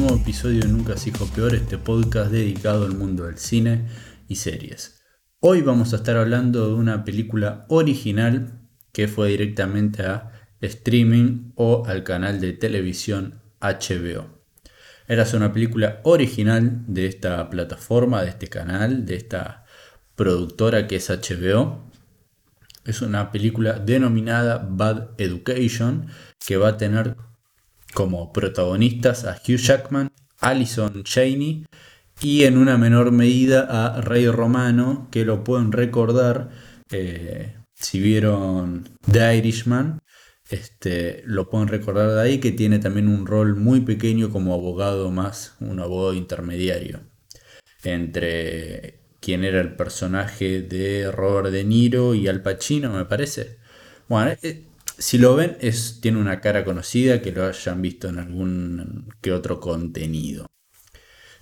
nuevo episodio de Nunca se hijo peor, este podcast dedicado al mundo del cine y series. Hoy vamos a estar hablando de una película original que fue directamente a streaming o al canal de televisión HBO. Era una película original de esta plataforma, de este canal, de esta productora que es HBO. Es una película denominada Bad Education que va a tener como protagonistas a Hugh Jackman, Alison Cheney y en una menor medida a Rey Romano, que lo pueden recordar eh, si vieron The Irishman. Este, lo pueden recordar de ahí que tiene también un rol muy pequeño como abogado más, un abogado intermediario entre quien era el personaje de Robert De Niro y Al Pacino, me parece. Bueno, eh, si lo ven, es, tiene una cara conocida que lo hayan visto en algún que otro contenido.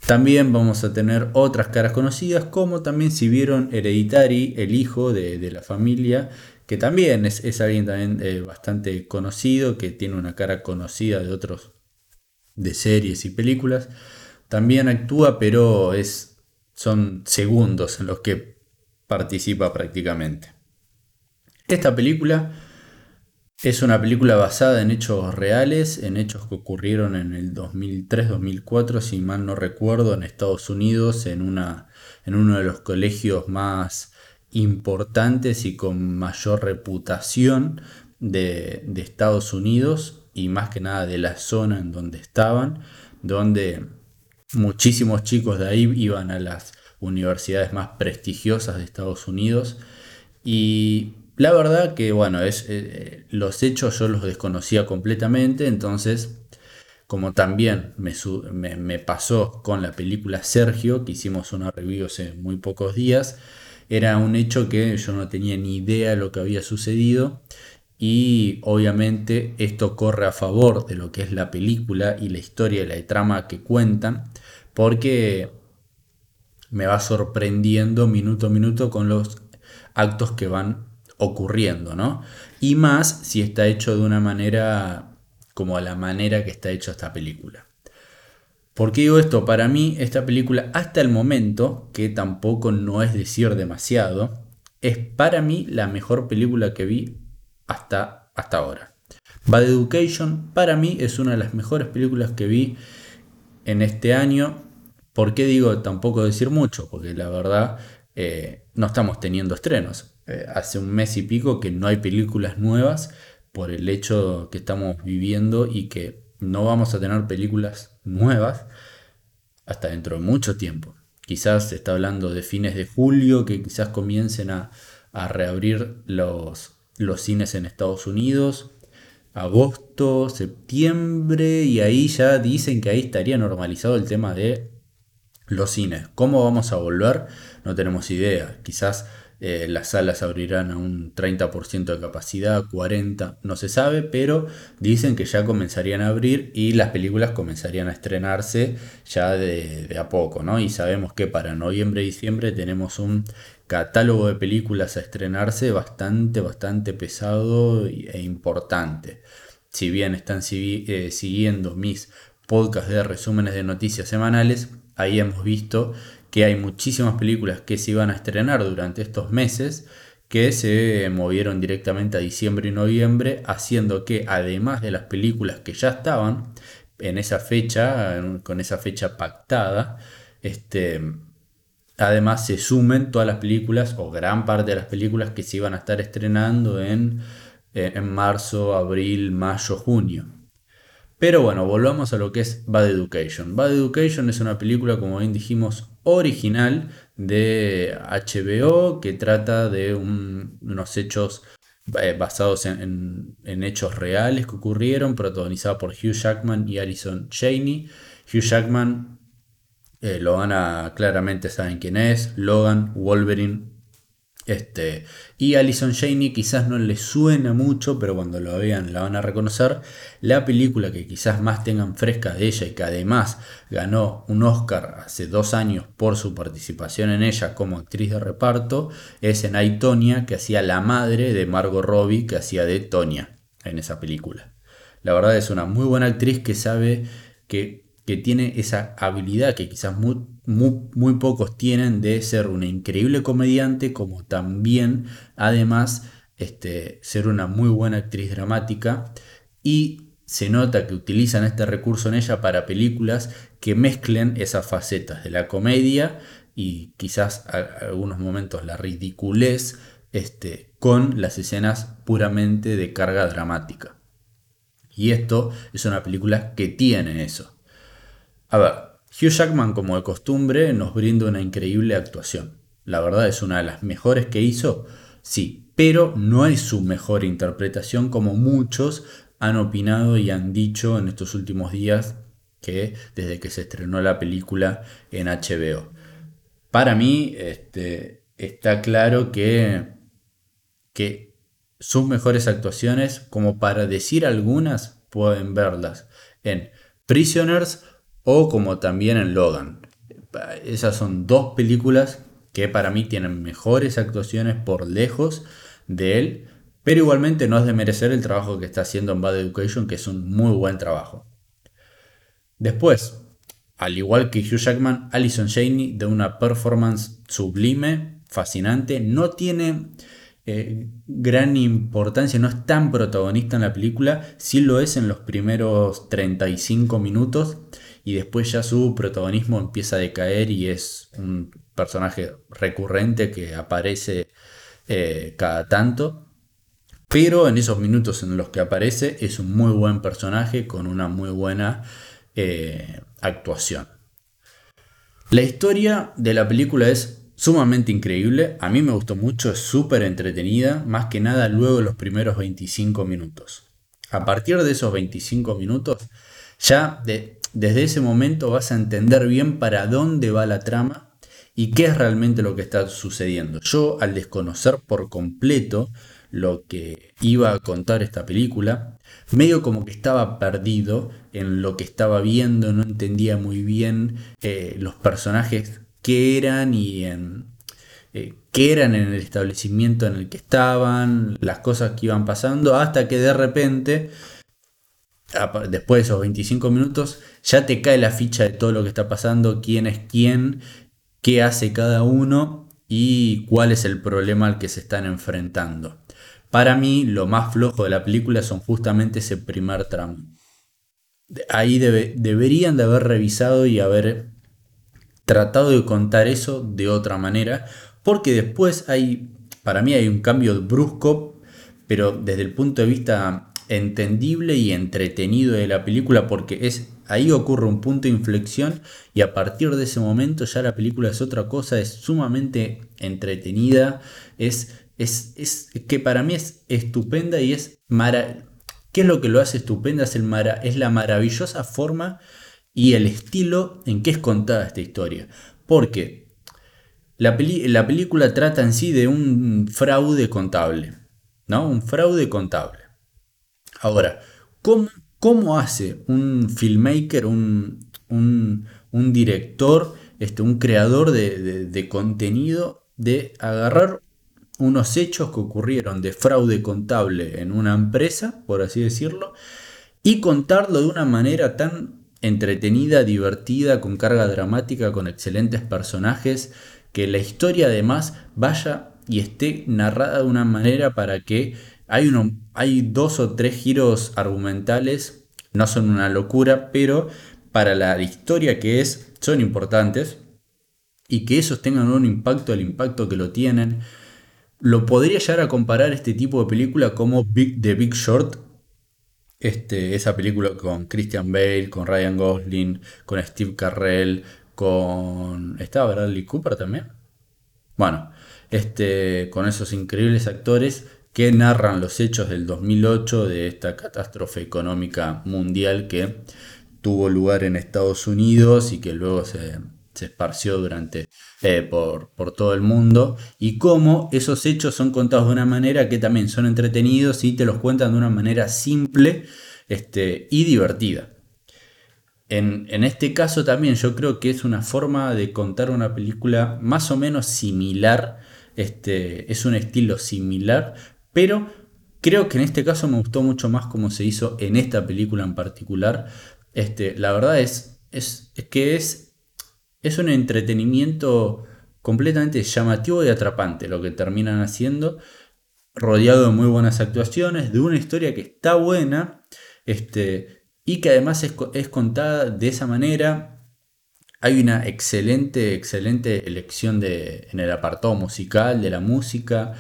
También vamos a tener otras caras conocidas, como también si vieron Hereditary, el hijo de, la familia, que también es, alguien también eh, bastante conocido, que tiene una cara conocida de otros de series y películas. También actúa, pero es, son segundos en los que participa prácticamente. Esta película es una película basada en hechos reales, en hechos que ocurrieron en el 2003-2004, si mal no recuerdo, en Estados Unidos, en, una, en uno de los colegios más importantes y con mayor reputación de, de Estados Unidos y más que nada de la zona en donde estaban, donde muchísimos chicos de ahí iban a las universidades más prestigiosas de Estados Unidos y la verdad que, bueno, es, eh, los hechos yo los desconocía completamente, entonces, como también me, pasó con la película Sergio, que hicimos una review hace muy pocos días, era un hecho que yo no tenía ni idea de lo que había sucedido y obviamente esto corre a favor de lo que es la película y la historia y la trama que cuentan, porque me va sorprendiendo minuto a minuto con los actos que van ocurriendo, ¿no? Y más si está hecho de una manera como a la manera que está hecha esta película. ¿Por qué digo esto? Para mí esta película hasta el momento, que tampoco no es decir demasiado, es para mí la mejor película que vi hasta, hasta ahora. Bad Education para mí es una de las mejores películas que vi en este año. ¿Por qué digo tampoco decir mucho? Porque la verdad eh, no estamos teniendo estrenos. Eh, hace un mes y pico que no hay películas nuevas por el hecho que estamos viviendo y que no vamos a tener películas nuevas hasta dentro de mucho tiempo. Quizás se está hablando de fines de julio, que quizás comiencen a, reabrir los, los cines en Estados Unidos, agosto, septiembre, y ahí ya dicen que ahí estaría normalizado el tema de los cines. ¿Cómo vamos a volver? No tenemos idea. Quizás eh, las salas abrirán a un 30% de capacidad, 40%, no se sabe, pero dicen que ya comenzarían a abrir y las películas comenzarían a estrenarse ya de, a poco, ¿no? Y sabemos que para noviembre y diciembre tenemos un catálogo de películas a estrenarse bastante, bastante pesado e importante. Si bien están eh, siguiendo mis podcasts de resúmenes de noticias semanales, ahí hemos visto que hay muchísimas películas que se iban a estrenar durante estos meses que se movieron directamente a diciembre y noviembre, haciendo que además de las películas que ya estaban en esa fecha, con esa fecha pactada, este, además se sumen todas las películas o gran parte de las películas que se iban a estar estrenando en, en marzo, abril, mayo, junio. Pero bueno, volvamos a lo que es Bad Education. Bad Education es una película, como bien dijimos, original de HBO que trata de unos hechos eh, basados en, hechos reales que ocurrieron, protagonizada por Hugh Jackman y Alison Cheney. Hugh Jackman eh, lo van a claramente saben quién es, Logan, Wolverine, este, y Alison Janey quizás no le suena mucho, pero cuando lo vean la van a reconocer. La película que quizás más tengan fresca de ella y que además ganó un Oscar hace dos años por su participación en ella como actriz de reparto es en I, que hacía la madre de Margot Robbie, que hacía de Tonya en esa película. La verdad es una muy buena actriz que sabe que, tiene esa habilidad que quizás muy, muy, pocos tienen de ser una increíble comediante, como también además este, ser una muy buena actriz dramática. Y se nota que utilizan este recurso en ella para películas que mezclen esas facetas de la comedia y quizás algunos momentos la ridiculez este, con las escenas puramente de carga dramática. Y esto es una película que tiene eso. A ver, Hugh Jackman como de costumbre nos brinda una increíble actuación. La verdad es una de las mejores que hizo, sí, pero no es su mejor interpretación como muchos han opinado y han dicho en estos últimos días que desde que se estrenó la película en HBO. Para mí este, está claro que, que sus mejores actuaciones, como para decir algunas, pueden verlas en Prisoners o como también en Logan. Esas son dos películas que para mí tienen mejores actuaciones por lejos de él, pero igualmente no es de merecer el trabajo que está haciendo en Bad Education, que es un muy buen trabajo. Después, al igual que Hugh Jackman, Alison Janey de una performance sublime, fascinante, no tiene eh, gran importancia, no es tan protagonista en la película, sí lo es en los primeros 35 minutos y después ya su protagonismo empieza a decaer y es un personaje recurrente que aparece eh, cada tanto. Pero en esos minutos en los que aparece es un muy buen personaje con una muy buena eh, actuación. La historia de la película es sumamente increíble, a mí me gustó mucho, es súper entretenida, más que nada luego de los primeros 25 minutos. A partir de esos 25 minutos, ya desde ese momento vas a entender bien para dónde va la trama y qué es realmente lo que está sucediendo. Yo al desconocer por completo lo que iba a contar esta película, medio como que estaba perdido en lo que estaba viendo, no entendía muy bien eh, los personajes que eran y en eh, qué eran en el establecimiento en el que estaban, las cosas que iban pasando, hasta que de repente, después de esos 25 minutos, ya te cae la ficha de todo lo que está pasando, quién es quién, qué hace cada uno y cuál es el problema al que se están enfrentando. Para mí, lo más flojo de la película son justamente ese primer tramo. Ahí deberían de haber revisado y haber tratado de contar eso de otra manera, porque después hay, para mí hay un cambio brusco, pero desde el punto de vista entendible y entretenido de la película, porque es ahí ocurre un punto de inflexión y a partir de ese momento ya la película es otra cosa, es sumamente entretenida, es es, que para mí es estupenda y es maravillosa. ¿Qué es lo que lo hace estupenda? Es, el es la maravillosa forma y el estilo en que es contada esta historia. Porque la, la película trata en sí de un fraude contable. ¿No? Un fraude contable. Ahora, ¿cómo, cómo hace un filmmaker, un, director, este, un creador de, de contenido de agarrar unos hechos que ocurrieron de fraude contable en una empresa, por así decirlo, y contarlo de una manera tan entretenida, divertida, con carga dramática, con excelentes personajes, que la historia además vaya y esté narrada de una manera para que hay, uno, hay dos o tres giros argumentales, no son una locura, pero para la historia que es, son importantes y que esos tengan un impacto, el impacto que lo tienen, lo podría llegar a comparar este tipo de película como Big, The Big Short. Este, esa película con Christian Bale, con Ryan Gosling, con Steve Carrell, con... ¿Estaba Bradley Cooper también? Bueno, este, con esos increíbles actores que narran los hechos del 2008 de esta catástrofe económica mundial que tuvo lugar en Estados Unidos y que luego se, se esparció durante eh, por, todo el mundo y cómo esos hechos son contados de una manera que también son entretenidos y te los cuentan de una manera simple este, y divertida. En, este caso también yo creo que es una forma de contar una película más o menos similar, este, es un estilo similar, pero creo que en este caso me gustó mucho más cómo se hizo en esta película en particular, Este, la verdad es, es, que es, es un entretenimiento completamente llamativo y atrapante lo que terminan haciendo, rodeado de muy buenas actuaciones, de una historia que está buena este, y que además es, es contada de esa manera hay una excelente, excelente elección de, en el apartado musical, de la música.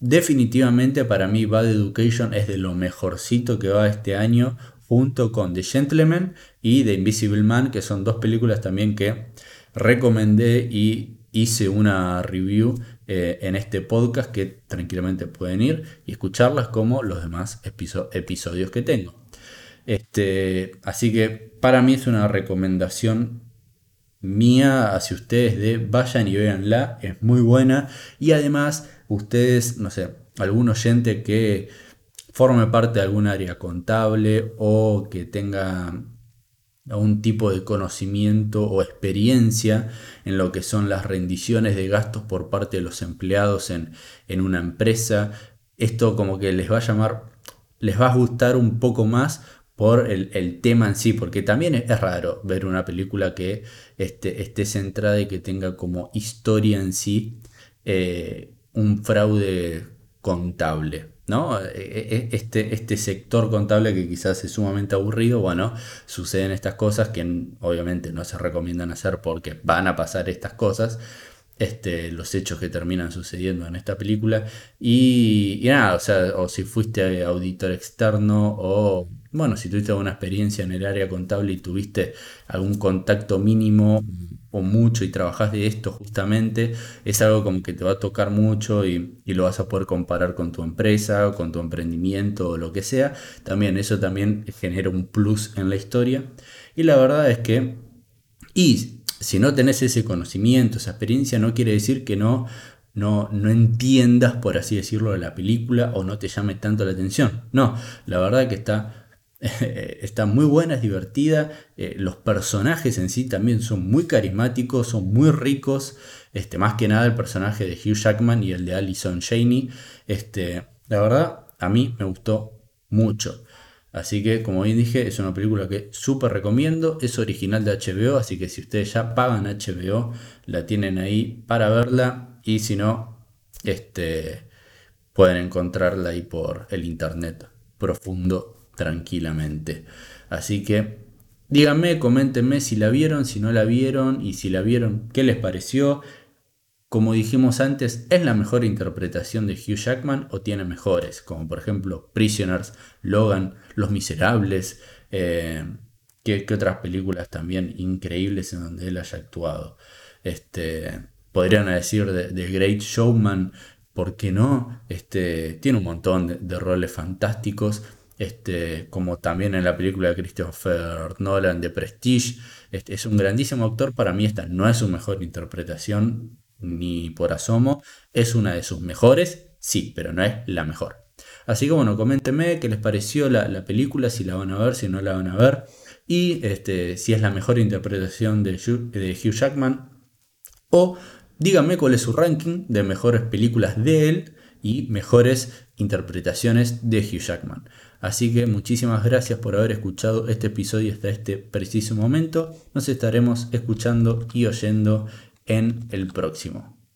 Definitivamente para mí Bad Education es de lo mejorcito que va este año, junto con The Gentleman y The Invisible Man, que son dos películas también que recomendé y hice una review eh, en este podcast que tranquilamente pueden ir y escucharlas como los demás episodios que tengo. Este, así que para mí es una recomendación mía hacia ustedes de vayan y véanla, es muy buena y además ustedes, no sé, algún oyente que forme parte de algún área contable o que tenga algún tipo de conocimiento o experiencia en lo que son las rendiciones de gastos por parte de los empleados en, en una empresa. Esto como que les va a llamar, les va a gustar un poco más por el, tema en sí, porque también es, raro ver una película que esté, esté, centrada y que tenga como historia en sí eh, un fraude contable. ¿no? E, e, e, este, este sector contable que quizás es sumamente aburrido, bueno, suceden estas cosas que obviamente no se recomiendan hacer porque van a pasar estas cosas, este, los hechos que terminan sucediendo en esta película. Y, nada, o sea, o si fuiste auditor externo o, bueno, si tuviste alguna experiencia en el área contable y tuviste algún contacto mínimo o mucho y trabajas de esto justamente, es algo como que te va a tocar mucho y, y, lo vas a poder comparar con tu empresa o con tu emprendimiento o lo que sea. También eso también genera un plus en la historia. Y la verdad es que, y si no tenés ese conocimiento, esa experiencia, no quiere decir que no, no, no entiendas, por así decirlo, la película o no te llame tanto la atención. No, la verdad que está, está muy buena, es divertida. Eh, los personajes en sí también son muy carismáticos, son muy ricos. Este, más que nada el personaje de Hugh Jackman y el de Alison Janey. Este, la verdad, a mí me gustó mucho. Así que, como bien dije, es una película que súper recomiendo. Es original de HBO, así que si ustedes ya pagan HBO, la tienen ahí para verla. Y si no, este, pueden encontrarla ahí por el internet profundo tranquilamente. Así que díganme, coméntenme si la vieron, si no la vieron y si la vieron, qué les pareció. Como dijimos antes, ¿es la mejor interpretación de Hugh Jackman o tiene mejores? Como por ejemplo Prisoners, Logan, Los Miserables, eh, ¿qué, otras películas también increíbles en donde él haya actuado? Este, podrían decir de, Great Showman, ¿por qué no? Este, tiene un montón de, roles fantásticos. Este, como también en la película de Christopher Nolan de Prestige. Es un grandísimo actor, para mí esta no es su mejor interpretación, ni por asomo. Es una de sus mejores, sí, pero no es la mejor. Así que bueno, coméntenme qué les pareció la, película, si la van a ver, si no la van a ver. Y este, si es la mejor interpretación de Hugh, Jackman. O díganme cuál es su ranking de mejores películas de él y mejores interpretaciones de Hugh Jackman. Así que muchísimas gracias por haber escuchado este episodio hasta este preciso momento. Nos estaremos escuchando y oyendo en el próximo.